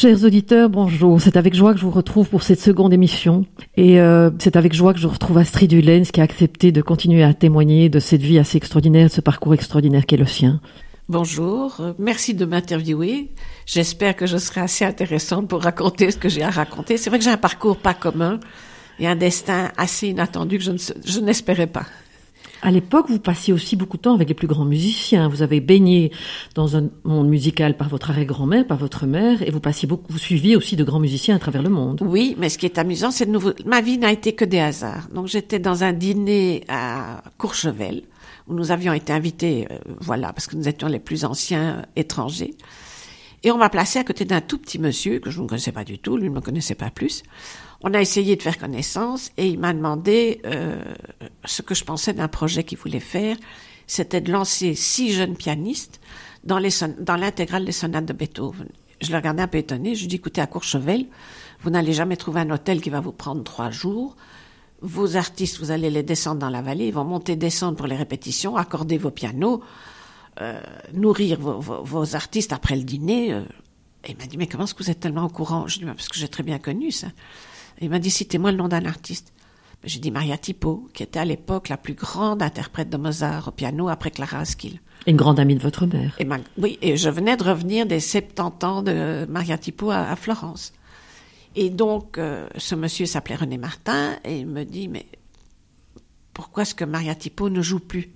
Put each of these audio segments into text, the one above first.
Chers auditeurs, bonjour. C'est avec joie que je vous retrouve pour cette seconde émission. Et euh, c'est avec joie que je retrouve Astrid Hulens qui a accepté de continuer à témoigner de cette vie assez extraordinaire, de ce parcours extraordinaire qu'est le sien. Bonjour, euh, merci de m'interviewer. J'espère que je serai assez intéressante pour raconter ce que j'ai à raconter. C'est vrai que j'ai un parcours pas commun et un destin assez inattendu que je, je n'espérais pas. À l'époque, vous passiez aussi beaucoup de temps avec les plus grands musiciens. Vous avez baigné dans un monde musical par votre arrière-grand-mère, par votre mère, et vous passiez beaucoup, vous suiviez aussi de grands musiciens à travers le monde. Oui, mais ce qui est amusant, c'est de nouveau, ma vie n'a été que des hasards. Donc j'étais dans un dîner à Courchevel, où nous avions été invités, euh, voilà, parce que nous étions les plus anciens étrangers. Et on m'a placé à côté d'un tout petit monsieur que je ne connaissais pas du tout, lui ne me connaissait pas plus. On a essayé de faire connaissance et il m'a demandé euh, ce que je pensais d'un projet qu'il voulait faire. C'était de lancer six jeunes pianistes dans, les l'intégrale des sonates de Beethoven. Je le regardais un peu étonné. Je lui dis, écoutez, à Courchevel, vous n'allez jamais trouver un hôtel qui va vous prendre trois jours. Vos artistes, vous allez les descendre dans la vallée, ils vont monter, descendre pour les répétitions, accorder vos pianos, euh, nourrir vos, vos, artistes après le dîner. Euh. Et il m'a dit, mais comment est-ce que vous êtes tellement au courant? Je lui dis, parce que j'ai très bien connu ça. Il m'a dit, citez-moi le nom d'un artiste. J'ai dit Maria Tipo, qui était à l'époque la plus grande interprète de Mozart au piano après Clara Askill. Une grande amie de votre mère. Et oui, et je venais de revenir des 70 ans de Maria Tipo à, Florence. Et donc, euh, ce monsieur s'appelait René Martin, et il me dit, mais pourquoi est-ce que Maria Tipo ne joue plus?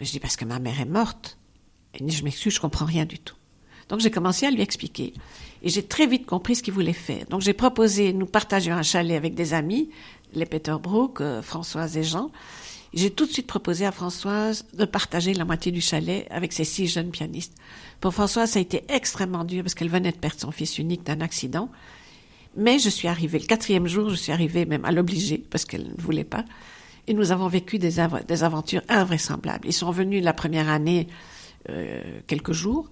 Mais je dis, parce que ma mère est morte. Et je m'excuse, je comprends rien du tout. Donc j'ai commencé à lui expliquer. Et j'ai très vite compris ce qu'il voulait faire. Donc j'ai proposé, nous partagions un chalet avec des amis, les Peter Brook, euh, Françoise et Jean. J'ai tout de suite proposé à Françoise de partager la moitié du chalet avec ses six jeunes pianistes. Pour Françoise, ça a été extrêmement dur parce qu'elle venait de perdre son fils unique d'un accident. Mais je suis arrivée, le quatrième jour, je suis arrivée même à l'obliger parce qu'elle ne voulait pas. Et nous avons vécu des, des aventures invraisemblables. Ils sont venus la première année euh, quelques jours.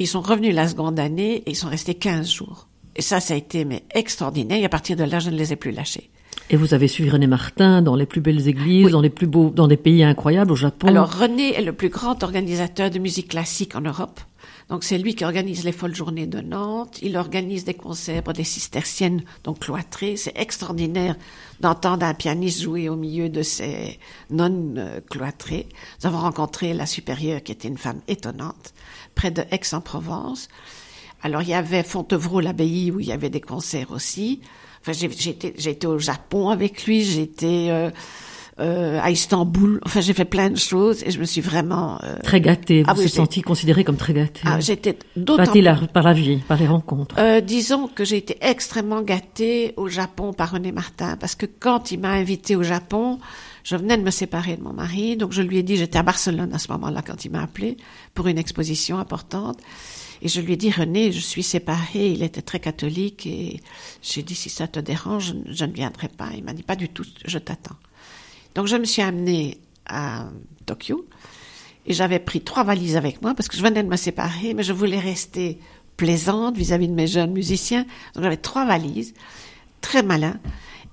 Ils sont revenus la seconde année et ils sont restés 15 jours. Et ça, ça a été mais extraordinaire. Et à partir de là, je ne les ai plus lâchés. Et vous avez suivi René Martin dans les plus belles églises, dans les plus beaux, dans des pays incroyables au Japon. Alors René est le plus grand organisateur de musique classique en Europe. Donc c'est lui qui organise les folles journées de Nantes. Il organise des concerts pour des cisterciennes, donc cloîtrées. C'est extraordinaire d'entendre un pianiste jouer au milieu de ces nonnes euh, cloîtrées. Nous avons rencontré la supérieure qui était une femme étonnante près de Aix-en-Provence. Alors il y avait Fontevraud, l'abbaye, où il y avait des concerts aussi. Enfin, j'ai été, au Japon avec lui, j'étais euh, euh, à Istanbul. Enfin, j'ai fait plein de choses et je me suis vraiment euh, très gâtée. Vous ah, vous êtes sentie considérée comme très gâtée. Ah, j'étais d'autant par la vie, par les rencontres. Euh, disons que j'ai été extrêmement gâtée au Japon par René Martin parce que quand il m'a invitée au Japon, je venais de me séparer de mon mari, donc je lui ai dit, j'étais à Barcelone à ce moment-là quand il m'a appelé pour une exposition importante. Et je lui ai dit, René, je suis séparée. Il était très catholique et j'ai dit, si ça te dérange, je, ne viendrai pas. Il m'a dit, pas du tout, je t'attends. Donc je me suis amenée à Tokyo et j'avais pris trois valises avec moi parce que je venais de me séparer, mais je voulais rester plaisante vis-à-vis -vis de mes jeunes musiciens. Donc j'avais trois valises, très malin.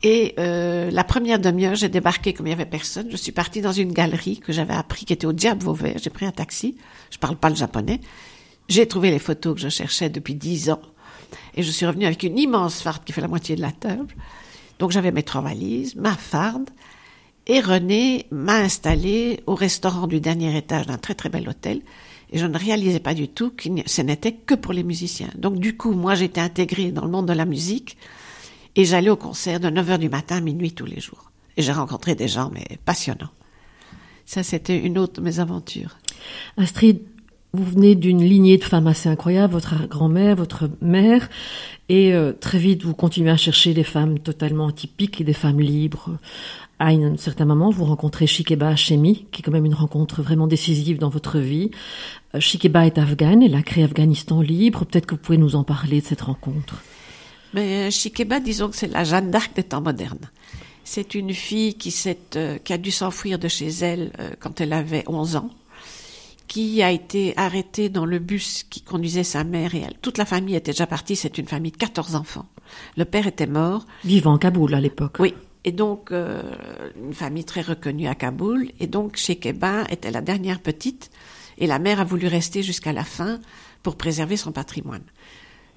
Et euh, la première demi-heure, j'ai débarqué comme il y avait personne. Je suis partie dans une galerie que j'avais appris, qui était au Diable Vauvert. J'ai pris un taxi. Je parle pas le japonais. J'ai trouvé les photos que je cherchais depuis dix ans. Et je suis revenue avec une immense farde qui fait la moitié de la table. Donc j'avais mes trois valises, ma farde. Et René m'a installé au restaurant du dernier étage d'un très très bel hôtel. Et je ne réalisais pas du tout que ce n'était que pour les musiciens. Donc du coup, moi j'étais intégrée dans le monde de la musique et j'allais au concert de 9h du matin à minuit tous les jours. Et j'ai rencontré des gens, mais passionnants. Ça, c'était une autre de mes aventures. Astrid, vous venez d'une lignée de femmes assez incroyable, votre grand-mère, votre mère, et euh, très vite vous continuez à chercher des femmes totalement atypiques et des femmes libres. À un certain moment, vous rencontrez Shikeba Hashemi, qui est quand même une rencontre vraiment décisive dans votre vie. Euh, Shikeba est afghane, elle a créé Afghanistan libre. Peut-être que vous pouvez nous en parler de cette rencontre. Mais Shikeba, disons que c'est la Jeanne d'Arc des temps modernes. C'est une fille qui, euh, qui a dû s'enfuir de chez elle euh, quand elle avait 11 ans, qui a été arrêtée dans le bus qui conduisait sa mère et elle. Toute la famille était déjà partie, c'est une famille de 14 enfants. Le père était mort. Vivant à Kaboul à l'époque. Oui. Et donc, euh, une famille très reconnue à Kaboul. Et donc, Shikeba était la dernière petite et la mère a voulu rester jusqu'à la fin pour préserver son patrimoine.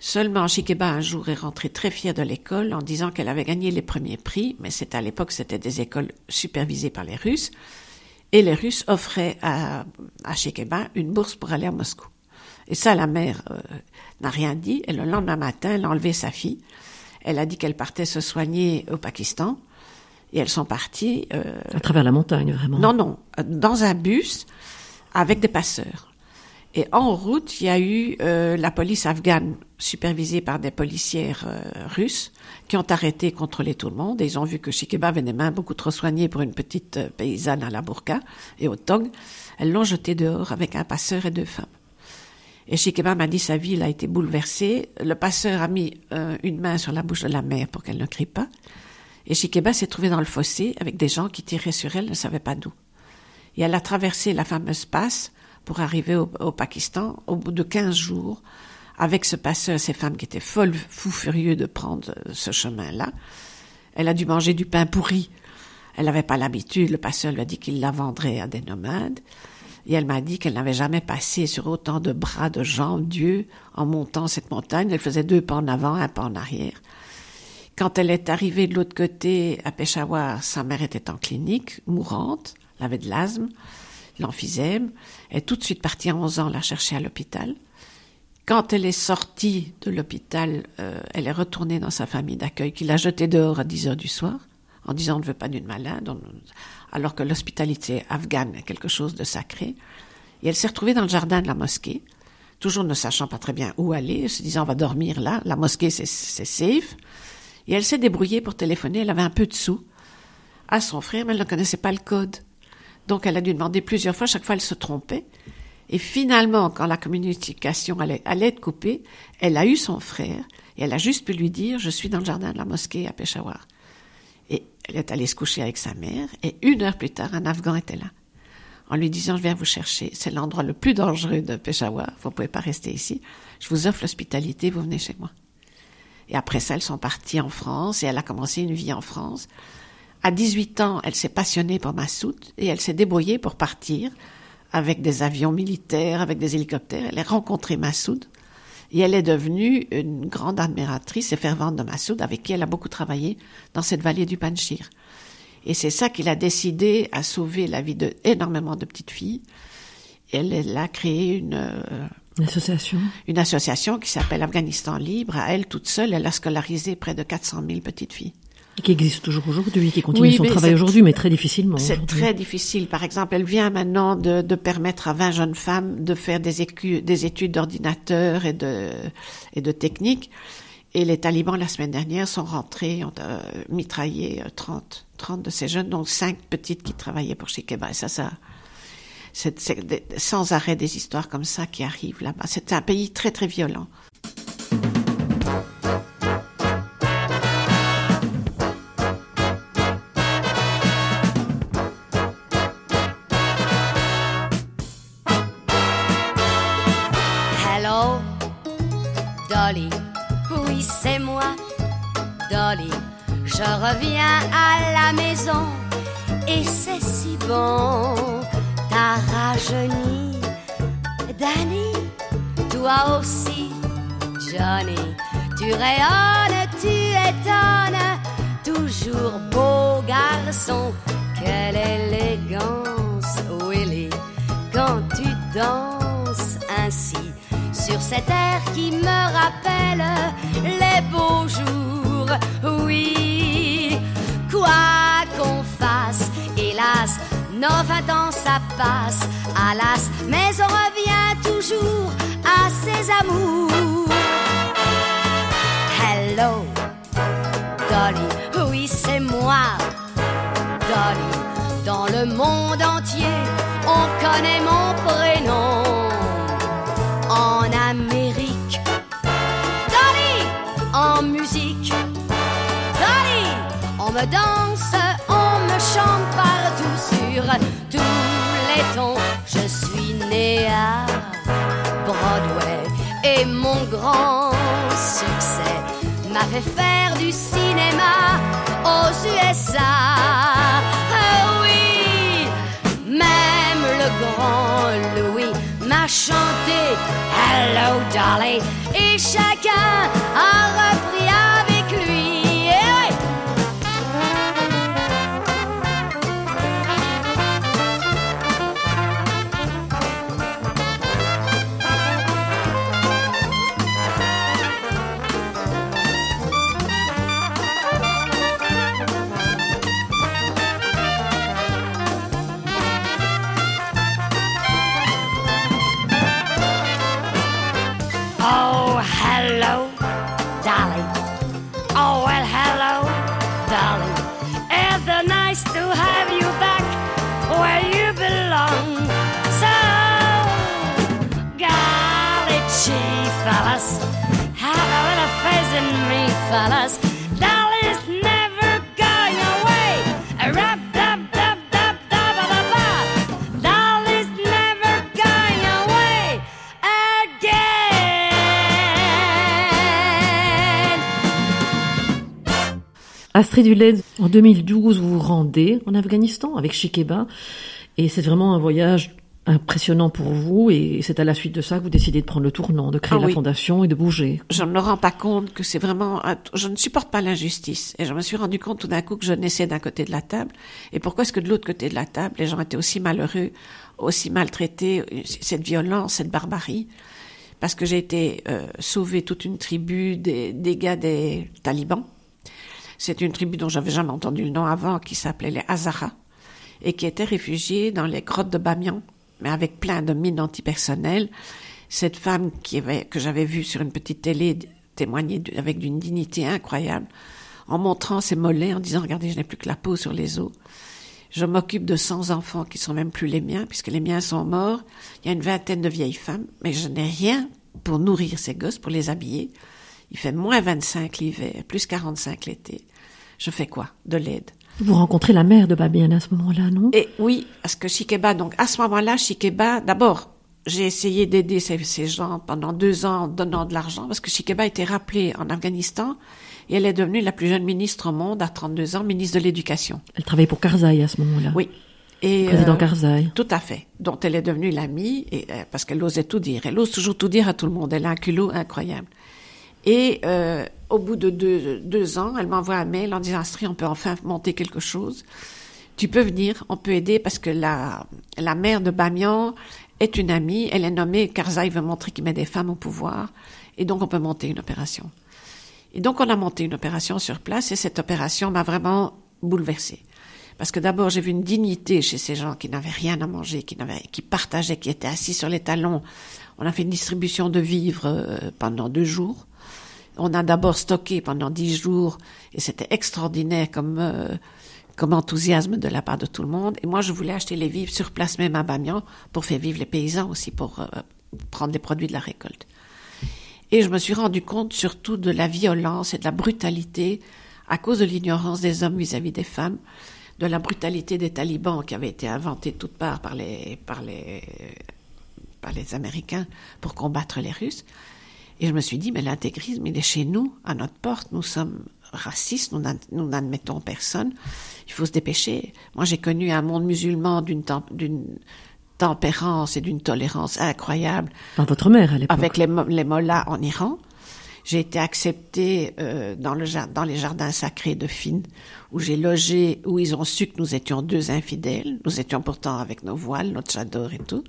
Seulement, Shikeba un jour est rentrée très fière de l'école en disant qu'elle avait gagné les premiers prix, mais c'était à l'époque c'était des écoles supervisées par les Russes, et les Russes offraient à, à Shikeba une bourse pour aller à Moscou. Et ça, la mère euh, n'a rien dit. Et le lendemain matin, elle a enlevé sa fille. Elle a dit qu'elle partait se soigner au Pakistan. Et elles sont parties. Euh, à travers la montagne, vraiment. Non, non, dans un bus avec des passeurs. Et en route, il y a eu euh, la police afghane, supervisée par des policières euh, russes, qui ont arrêté et contrôlé tout le monde. Et ils ont vu que Shikeba avait des mains beaucoup trop soignées pour une petite euh, paysanne à la burqa et au tong. Elles l'ont jeté dehors avec un passeur et deux femmes. Et Shikeba m'a dit sa vie a été bouleversée. Le passeur a mis une main sur la bouche de la mère pour qu'elle ne crie pas. Et Shikeba s'est trouvée dans le fossé avec des gens qui tiraient sur elle, ne savaient pas d'où. Et elle a traversé la fameuse passe pour arriver au, Pakistan au bout de 15 jours avec ce passeur, ces femmes qui étaient folles, fous furieux de prendre euh, ce chemin-là. Elle a dû manger du pain pourri. Elle n'avait pas l'habitude. Le passeur lui a dit qu'il la vendrait à des nomades. Et elle m'a dit qu'elle n'avait jamais passé sur autant de bras, de jambes, Dieu, en montant cette montagne. Elle faisait deux pas en avant, un pas en arrière. Quand elle est arrivée de l'autre côté, à Peshawar, sa mère était en clinique, mourante, elle avait de l'asthme l'emphysème. Est tout de suite partie à 11 ans la chercher à l'hôpital. Quand elle est sortie de l'hôpital, euh, elle est retournée dans sa famille d'accueil qui l'a jetée dehors à 10 heures du soir en disant on ne veut pas d'une malade, alors que l'hospitalité afghane est quelque chose de sacré. Et elle s'est retrouvée dans le jardin de la mosquée, toujours ne sachant pas très bien où aller, se disant on va dormir là, la mosquée c'est safe. Et elle s'est débrouillée pour téléphoner, elle avait un peu de sous à son frère, mais elle ne connaissait pas le code. Donc elle a dû demander plusieurs fois, chaque fois elle se trompait. Et finalement, quand la communication allait, être coupée, elle a eu son frère et elle a juste pu lui dire Je suis dans le jardin de la mosquée à Peshawar. Et elle est allée se coucher avec sa mère et une heure plus tard, un Afghan était là. En lui disant Je viens vous chercher, c'est l'endroit le plus dangereux de Peshawar, vous ne pouvez pas rester ici. Je vous offre l'hospitalité, vous venez chez moi. Et après ça, elles sont parties en France et elle a commencé une vie en France. À 18 ans, elle s'est passionnée pour Massoud et elle s'est débrouillée pour partir avec des avions militaires, avec des hélicoptères. Elle a rencontré Massoud et elle est devenue une grande admiratrice et fervente de Massoud avec qui elle a beaucoup travaillé dans cette vallée du Panchir. Et c'est ça qu'il a décidé à sauver la vie de énormément de petites filles. Elle, elle a créé une, euh, une association. Une association qui s'appelle Afghanistan Libre. À elle toute seule, elle a scolarisé près de 400 000 petites filles qui existe toujours aujourd'hui, qui continue son travail aujourd'hui, mais très difficilement. C'est très difficile. Par exemple, elle vient maintenant de, de permettre à 20 jeunes femmes de faire des, des études d'ordinateur et de, et de technique. Et les talibans, la semaine dernière, sont rentrés, ont euh, mitraillé 30, euh, 30 de ces jeunes, dont 5 petites qui travaillaient pour Shikeba. Et ça, ça, c'est sans arrêt des histoires comme ça qui arrivent là-bas. C'est un pays très, très violent. Je reviens à la maison et c'est si bon. T'as rajeuni, Danny, toi aussi, Johnny. Tu rayonnes, tu étonnes, toujours beau garçon. Quelle élégance, Willy, quand tu danses ainsi sur cet air qui me rappelle les beaux jours. Oui, quoi qu'on fasse, hélas, nos vingt ans ça passe, alas, mais on revient toujours à ses amours. Hello, Dolly, oui c'est moi, Dolly. Dans le monde entier, on connaît mon prénom danse, on me chante partout sur tous les tons. Je suis née à Broadway et mon grand succès m'a fait faire du cinéma aux USA. Ah oui, même le grand Louis m'a chanté hello Dolly. Et chacun Astrid Huled, en 2012, vous vous rendez en Afghanistan avec Shikeba. Et c'est vraiment un voyage impressionnant pour vous. Et c'est à la suite de ça que vous décidez de prendre le tournant, de créer Ah la oui. fondation et de bouger. je ne me rends pas compte que c'est vraiment, un- je ne supporte pas l'injustice. Et je me suis rendu compte tout d'un coup que je naissais d'un côté de la table. Et pourquoi est-ce que de l'autre côté de la table, les gens étaient aussi malheureux, aussi maltraités, cette violence, cette barbarie? Parce que j'ai été euh, sauver toute une tribu des, des gars des talibans. C'est une tribu dont j'avais jamais entendu le nom avant, qui s'appelait les Hazaras, et qui était réfugiée dans les grottes de Bamiyan, mais avec plein de mines antipersonnelles. Cette femme que j'avais vue sur une petite télé témoigner de- avec d'une dignité incroyable, en montrant ses mollets, en disant, regardez, je n'ai plus que la peau sur les os. Je m'occupe de 100 enfants qui sont même plus les miens, puisque les miens sont morts. Il y a une vingtaine de vieilles femmes, mais je n'ai rien pour nourrir ces gosses, pour les habiller. Il fait moins 25 l'hiver, plus 45 l'été. Je fais quoi? De l'aide. Vous rencontrez la mère de Babian à ce moment-là, non? Et oui, parce que Shikeba, donc à ce moment-là, Shikeba, d'abord, j'ai essayé d'aider ces, ces gens pendant deux ans en donnant de l'argent, parce que Shikeba a été rappelée en Afghanistan et elle est devenue la plus jeune ministre au monde à 32 ans, ministre de l'Éducation. Elle travaillait pour Karzai à ce moment-là. Oui. Et, Président euh, Karzai. Tout à fait. Dont elle est devenue l'amie, et, euh, parce qu'elle osait tout dire. Elle ose toujours tout dire à tout le monde. Elle a un culot incroyable. Et euh, au bout de deux, deux ans, elle m'envoie un mail en disant Astrid, on peut enfin monter quelque chose. Tu peux venir, on peut aider parce que la, la mère de Bamiyan est une amie. Elle est nommée, Karzai veut montrer qu'il met des femmes au pouvoir. Et donc, on peut monter une opération. Et donc, on a monté une opération sur place et cette opération m'a vraiment bouleversée. Parce que d'abord, j'ai vu une dignité chez ces gens qui n'avaient rien à manger, qui n'avaient, qui partageaient, qui étaient assis sur les talons. On a fait une distribution de vivres euh, pendant deux jours. On a d'abord stocké pendant dix jours et c'était extraordinaire comme euh, comme enthousiasme de la part de tout le monde. Et moi, je voulais acheter les vivres sur place même à Bamiyan pour faire vivre les paysans aussi, pour euh, prendre les produits de la récolte. Et je me suis rendu compte surtout de la violence et de la brutalité à cause de l'ignorance des hommes vis-à-vis des femmes, de la brutalité des talibans qui avaient été inventés de toutes parts par les, par les, par les Américains pour combattre les Russes. Et je me suis dit, mais l'intégrisme, il est chez nous, à notre porte. Nous sommes racistes, nous n'ad- nous n'admettons personne. Il faut se dépêcher. Moi, j'ai connu un monde musulman d'une tem- d'une tempérance et d'une tolérance incroyable Par votre mère à l'époque. avec les, les mollahs en Iran. J'ai été acceptée euh, dans, le, dans les jardins sacrés de Fine, où j'ai logé, où ils ont su que nous étions deux infidèles. Nous étions pourtant avec nos voiles, notre chador et tout.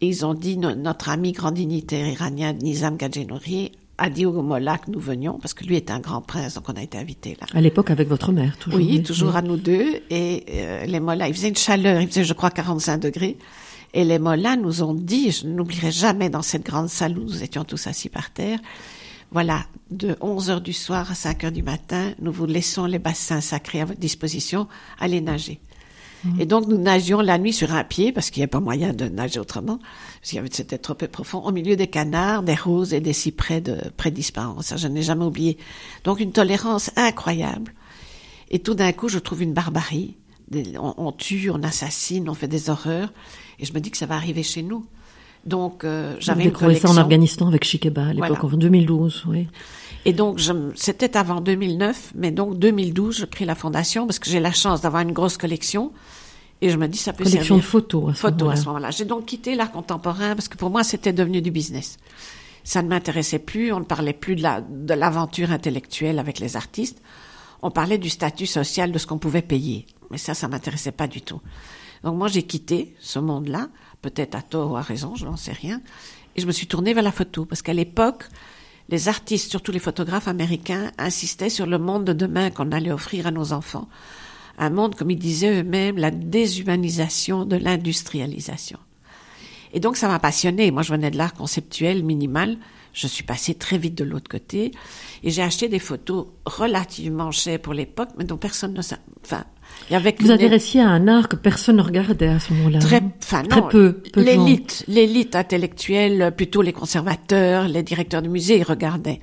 Et ils ont dit, no- notre ami grand dignitaire iranien Nizam Gadjenouri a dit aux mollahs que nous venions, parce que lui est un grand prince, donc on a été invités là. À l'époque avec votre mère, toujours. Oui, toujours à nous deux. Et euh, les mollahs, il faisait une chaleur, il faisait, je crois, 45 degrés. Et les mollahs nous ont dit, je n'oublierai jamais dans cette grande salle où nous étions tous assis par terre, voilà, de 11 heures du soir à 5 heures du matin, nous vous laissons les bassins sacrés à votre disposition, allez nager. Et donc nous nagions la nuit sur un pied, parce qu'il n'y avait pas moyen de nager autrement, parce qu'il y avait c'était trop peu profond, au milieu des canards, des roses et des cyprès de près d'Ispahan. Ça, je n'ai jamais oublié. Donc une tolérance incroyable. Et tout d'un coup, je trouve une barbarie. Des- On, on tue, on assassine, on fait des horreurs. Et je me dis que ça va arriver chez nous. Donc, euh, j'avais une découvrez ça collection. en Afghanistan avec Shikeba à l'époque, Voilà. en 2012, oui. Et donc, c'était avant 2009, mais donc 2012, je crée la fondation parce que j'ai la chance d'avoir une grosse collection Et je me dis, ça peut Collection servir. de photos à ce Photos à moment-là. ce moment-là. J'ai donc quitté l'art contemporain parce que pour moi, c'était devenu du business. Ça ne m'intéressait plus. On ne parlait plus de la, de l'aventure intellectuelle avec les artistes. On parlait du statut social de ce qu'on pouvait payer. Mais ça, ça m'intéressait pas du tout. Donc moi, j'ai quitté ce monde-là, peut-être à tort ou à raison, je n'en sais rien. Et je me suis tournée vers la photo parce qu'à l'époque, les artistes, surtout les photographes américains, insistaient sur le monde de demain qu'on allait offrir à nos enfants. Un monde, comme ils disaient eux-mêmes, la déshumanisation de l'industrialisation. Et donc ça m'a passionné. Moi, je venais de l'art conceptuel minimal. Je suis passée très vite de l'autre côté et j'ai acheté des photos relativement chères pour l'époque, mais dont personne ne savait. Enfin, il y avait Vous adressiez à un art que personne ne regardait à ce moment-là. Très, hein enfin, Très non, peu. peu. L'élite, l'élite intellectuelle, plutôt les conservateurs, les directeurs de musée, ils regardaient.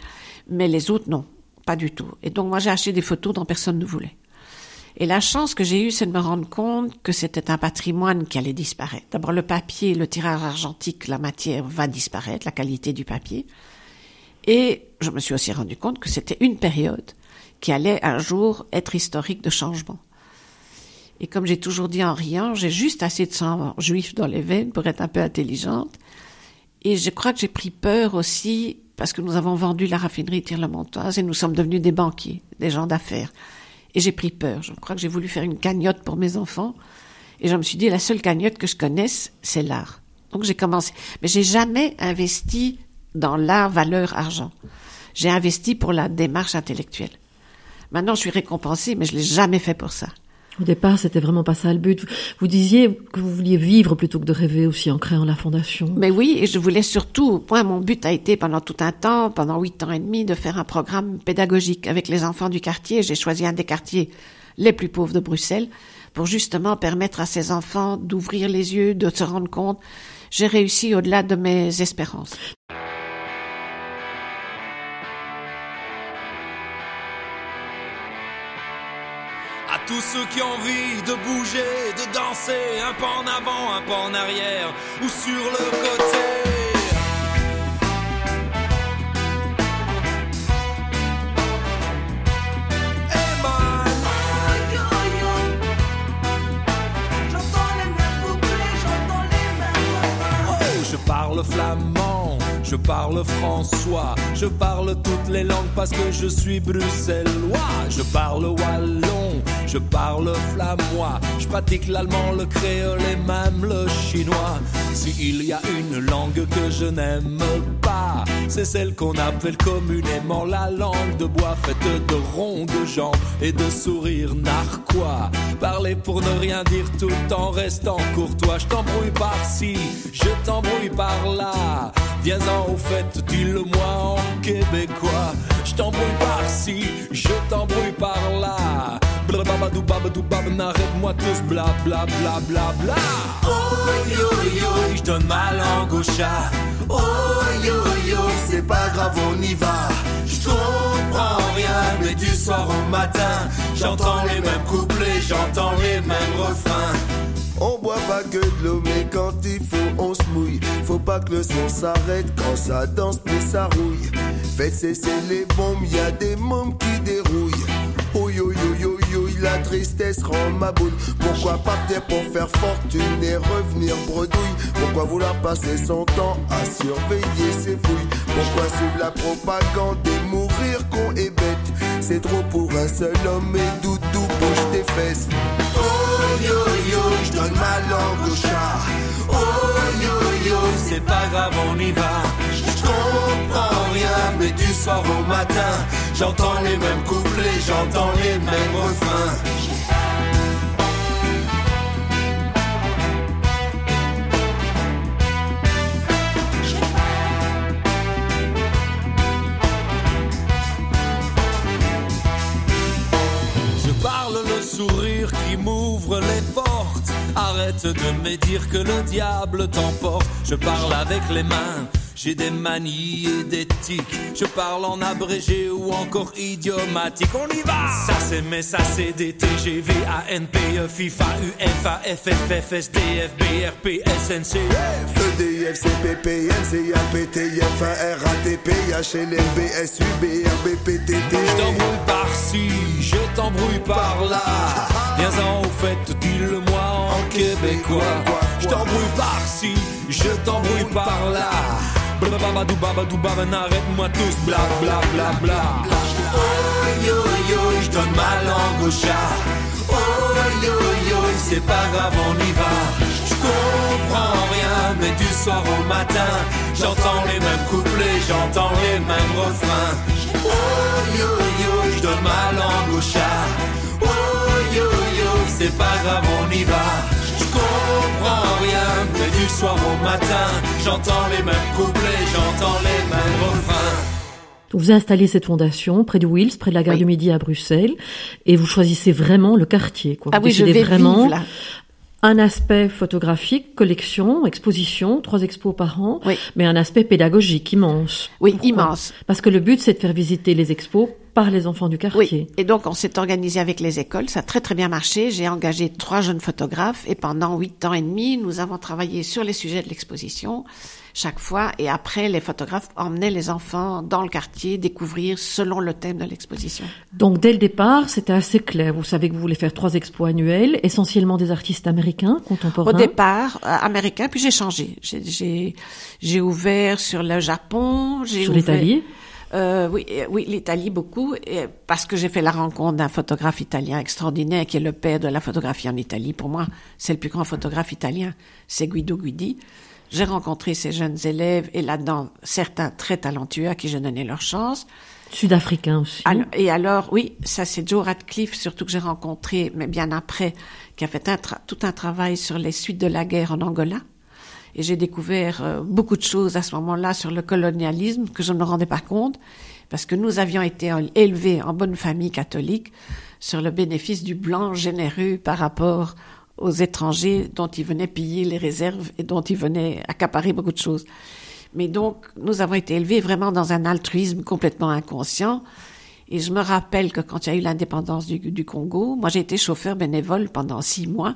Mais les autres, non. Pas du tout. Et donc, moi, j'ai acheté des photos dont personne ne voulait. Et la chance que j'ai eue, c'est de me rendre compte que c'était un patrimoine qui allait disparaître. D'abord, le papier, le tirage argentique, la matière va disparaître, la qualité du papier. Et je me suis aussi rendu compte que c'était une période qui allait un jour être historique de changement. Et comme j'ai toujours dit en riant, j'ai juste assez de sang juif dans les veines pour être un peu intelligente. Et je crois que j'ai pris peur aussi parce que nous avons vendu la raffinerie Tire-le-Montoise et nous sommes devenus des banquiers, des gens d'affaires. Et j'ai pris peur. Je crois que j'ai voulu faire une cagnotte pour mes enfants. Et je me suis dit, la seule cagnotte que je connaisse, c'est l'art. Donc j'ai commencé. Mais j'ai jamais investi dans l'art valeur argent. J'ai investi pour la démarche intellectuelle. Maintenant, je suis récompensée, mais je l'ai jamais fait pour ça. Au départ, c'était vraiment pas ça le but. Vous disiez que vous vouliez vivre plutôt que de rêver aussi en créant la fondation. Mais oui, et je voulais surtout, moi, mon but a été pendant tout un temps, pendant huit ans et demi, de faire un programme pédagogique avec les enfants du quartier. J'ai choisi un des quartiers les plus pauvres de Bruxelles pour justement permettre à ces enfants d'ouvrir les yeux, de se rendre compte. J'ai réussi au-delà de mes espérances. Tous ceux qui ont envie de bouger, de danser, un pas en avant, un pas en arrière, ou sur le côté. Eh ben, Oh, je parle flamand, je parle françois, je parle toutes les langues parce que je suis bruxellois. Je parle wallon, je parle flamois, je pratique l'allemand, le créole et même le chinois. S'il y a une langue que je n'aime pas, c'est celle qu'on appelle communément la langue de bois faite de ronds, de jambes et de sourires narquois. Parler pour ne rien dire tout en restant courtois. Je t'embrouille par-ci, je t'embrouille par-là. Viens-en au fait, dis-le-moi en québécois. Je t'embrouille par-ci, je t'embrouille babadou, bab, arrête-moi tous, bla bla bla bla bla. Oh yo yo, je donne ma langue au chat. Oh yo yo, c'est pas grave, on y va. Je comprends rien, mais du soir au matin, j'entends les mêmes couplets, j'entends les mêmes refrains. On boit pas que de l'eau, mais quand il faut, on se mouille. Faut pas que le son s'arrête quand ça danse, mais ça rouille. Faites cesser les bombes, y a des mômes qui dérouillent. La tristesse rend ma boule. Pourquoi partir pour faire fortune et revenir bredouille? Pourquoi vouloir passer son temps à surveiller ses fouilles? Pourquoi suivre la propagande et mourir con et bête? C'est trop pour un seul homme et doudou bouge tes fesses. Oh yo yo, je donne ma langue au chat. Oh yo yo, c'est pas grave, on y va. Soir au matin, j'entends les mêmes couplets, j'entends les mêmes refrains. Je parle le sourire qui m'ouvre les portes. Arrête de me dire que le diable t'emporte. Je parle avec les mains J'ai des manies et des tics. Je parle en abrégé ou encore idiomatique. On y va! Ça c'est mais ça c'est des TGV, ANPE, FIFA, UEFA, FFF, SDF, BRP, SNCF. EDF, CPPM, CAPTF, RATP, HLM, BSU, BRB, PTT. Je t'embrouille par-ci, je t'embrouille par-là. Viens-en au fait, dis-le-moi en québécois. Je t'embrouille par-ci, je t'embrouille par-là. Babadou, baba, n'arrête-moi tous, bla bla. Oh yo yo, je ma langue au chat. Oh yo yo, c'est pas grave, on y va. Je comprends rien, mais du soir au matin, j'entends les mêmes couplets, j'entends les mêmes refrains. Oh yo yo, je ma langue au chat. Oh yo yo, c'est pas grave, on y va. Comprends rien, mais du soir au matin, j'entends les mêmes couplets, j'entends les mêmes refrains. Vous installez cette fondation près de Wills, près de la gare Oui. du Midi à Bruxelles, et vous choisissez vraiment le quartier. Quoi. Ah Vous oui, je vais vraiment vivre là. un aspect photographique, collection, exposition, trois expos par an, Oui. mais un aspect pédagogique immense. Oui, Pourquoi? immense. Parce que le but, c'est de faire visiter les expos par les enfants du quartier. Oui, et donc on s'est organisé avec les écoles, ça a très très bien marché. J'ai engagé trois jeunes photographes et pendant huit ans et demi, nous avons travaillé sur les sujets de l'exposition chaque fois. Et après, les photographes emmenaient les enfants dans le quartier découvrir selon le thème de l'exposition. Donc dès le départ, c'était assez clair. Vous savez que vous voulez faire trois expos annuels, essentiellement des artistes américains, contemporains. Au départ, euh, américain, puis j'ai changé. J'ai- J'ai j'ai ouvert sur le Japon, j'ai Sur ouvert- l'Italie Euh, oui, euh, oui, l'Italie beaucoup, et parce que j'ai fait la rencontre d'un photographe italien extraordinaire qui est le père de la photographie en Italie. Pour moi, c'est le plus grand photographe italien, c'est Guido Guidi. J'ai rencontré ces jeunes élèves et là-dedans certains très talentueux à qui j'ai donné leur chance. Sud-africains aussi. Alors- et alors, oui, ça c'est Joe Radcliffe, surtout que j'ai rencontré, mais bien après, qui a fait un tout un travail sur les suites de la guerre en Angola. Et j'ai découvert euh, beaucoup de choses à ce moment-là sur le colonialisme que je ne me rendais pas compte, parce que nous avions été élevés en bonne famille catholique sur le bénéfice du blanc généreux par rapport aux étrangers dont ils venaient piller les réserves et dont ils venaient accaparer beaucoup de choses. Mais donc, nous avons été élevés vraiment dans un altruisme complètement inconscient. Et je me rappelle que quand il y a eu l'indépendance du Congo, moi j'ai été chauffeur bénévole pendant six mois,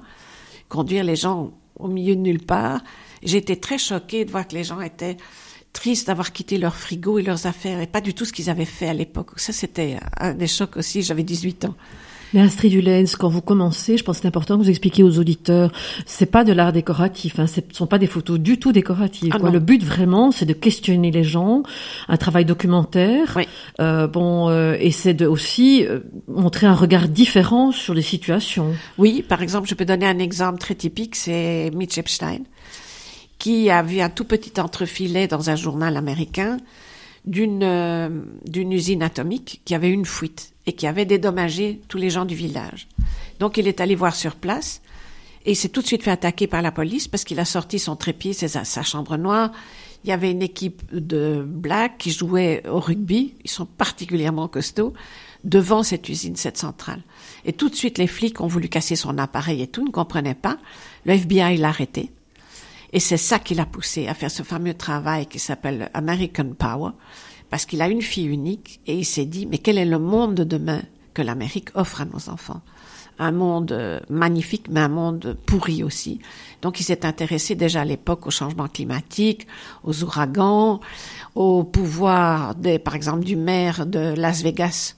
conduire les gens au milieu de nulle part. Été très choquée de voir que les gens étaient tristes d'avoir quitté leur frigo et leurs affaires et pas du tout ce qu'ils avaient fait à l'époque. Ça, c'était un des chocs aussi. J'avais 18 ans. Mais Astrid Hulens, quand vous commencez, je pense que c'est important que vous expliquiez aux auditeurs, c'est pas de l'art décoratif, hein, ce ne sont pas des photos du tout décoratives. Ah quoi. Le but vraiment, c'est de questionner les gens, un travail documentaire, Oui. euh, bon, euh, et c'est de aussi euh, montrer un regard différent sur les situations. Oui, par exemple, je peux donner un exemple très typique, c'est Mitch Epstein, qui a vu un tout petit entrefilet dans un journal américain d'une euh, d'une usine atomique qui avait une fuite et qui avait dédommagé tous les gens du village. Donc il est allé voir sur place et il s'est tout de suite fait attaquer par la police parce qu'il a sorti son trépied, sa, sa chambre noire. Il y avait une équipe de blacks qui jouaient au rugby, ils sont particulièrement costauds, devant cette usine, cette centrale. Et tout de suite, les flics ont voulu casser son appareil et tout, ne comprenaient pas. Le FBI l'a arrêté. Et c'est ça qui l'a poussé à faire ce fameux travail qui s'appelle American Power, parce qu'il a une fille unique et il s'est dit, mais quel est le monde de demain que l'Amérique offre à nos enfants? Un monde euh, magnifique, mais un monde pourri aussi. Donc il s'est intéressé déjà à l'époque au changement climatique, aux ouragans, au pouvoir, des, par exemple, du maire de Las Vegas,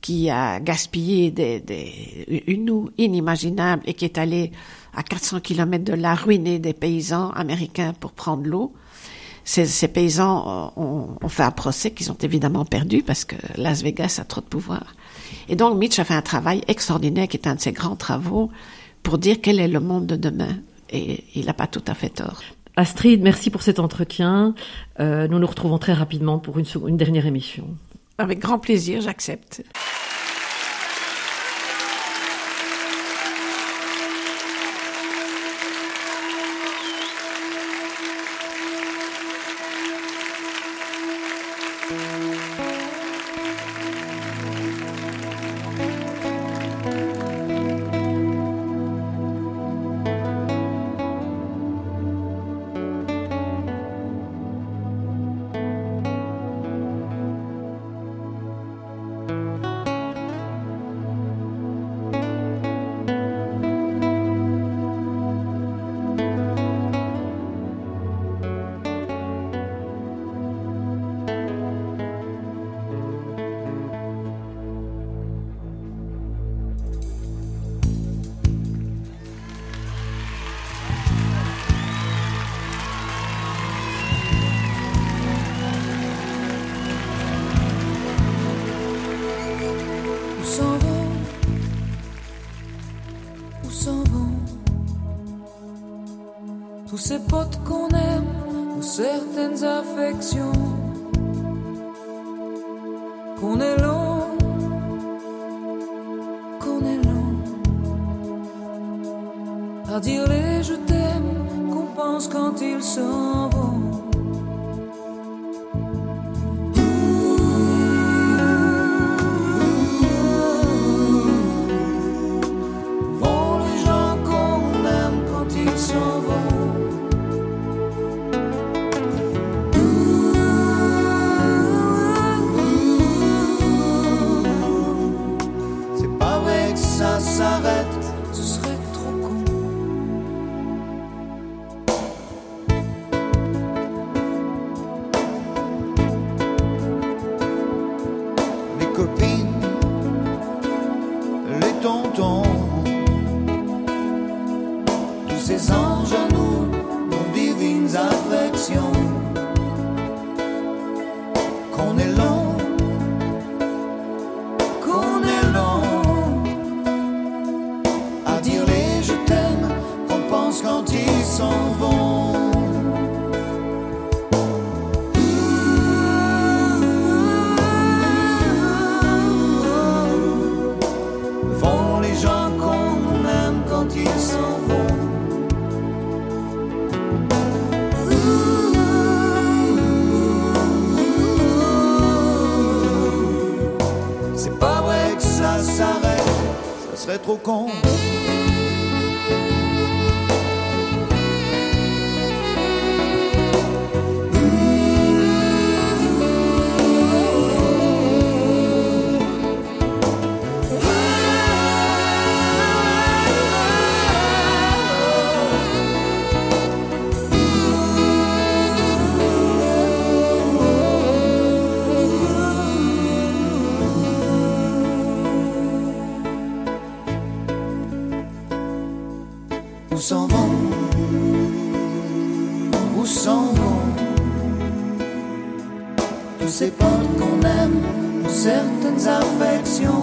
qui a gaspillé des, des, une eau inimaginable et qui est allé à 400 kilomètres de là ruiner des paysans américains pour prendre l'eau. Ces, ces paysans ont, ont fait un procès qu'ils ont évidemment perdu parce que Las Vegas a trop de pouvoir. Et donc Mitch a fait un travail extraordinaire qui est un de ses grands travaux pour dire quel est le monde de demain. Et il n'a pas tout à fait tort. Astrid, merci pour cet entretien. Euh, nous nous retrouvons très rapidement pour une dernière émission. Avec grand plaisir, j'accepte. ces potes qu'on aime, ou certaines affections. Où s'en vont? Où s'en vont? Tous ces portes qu'on aime, certaines affections.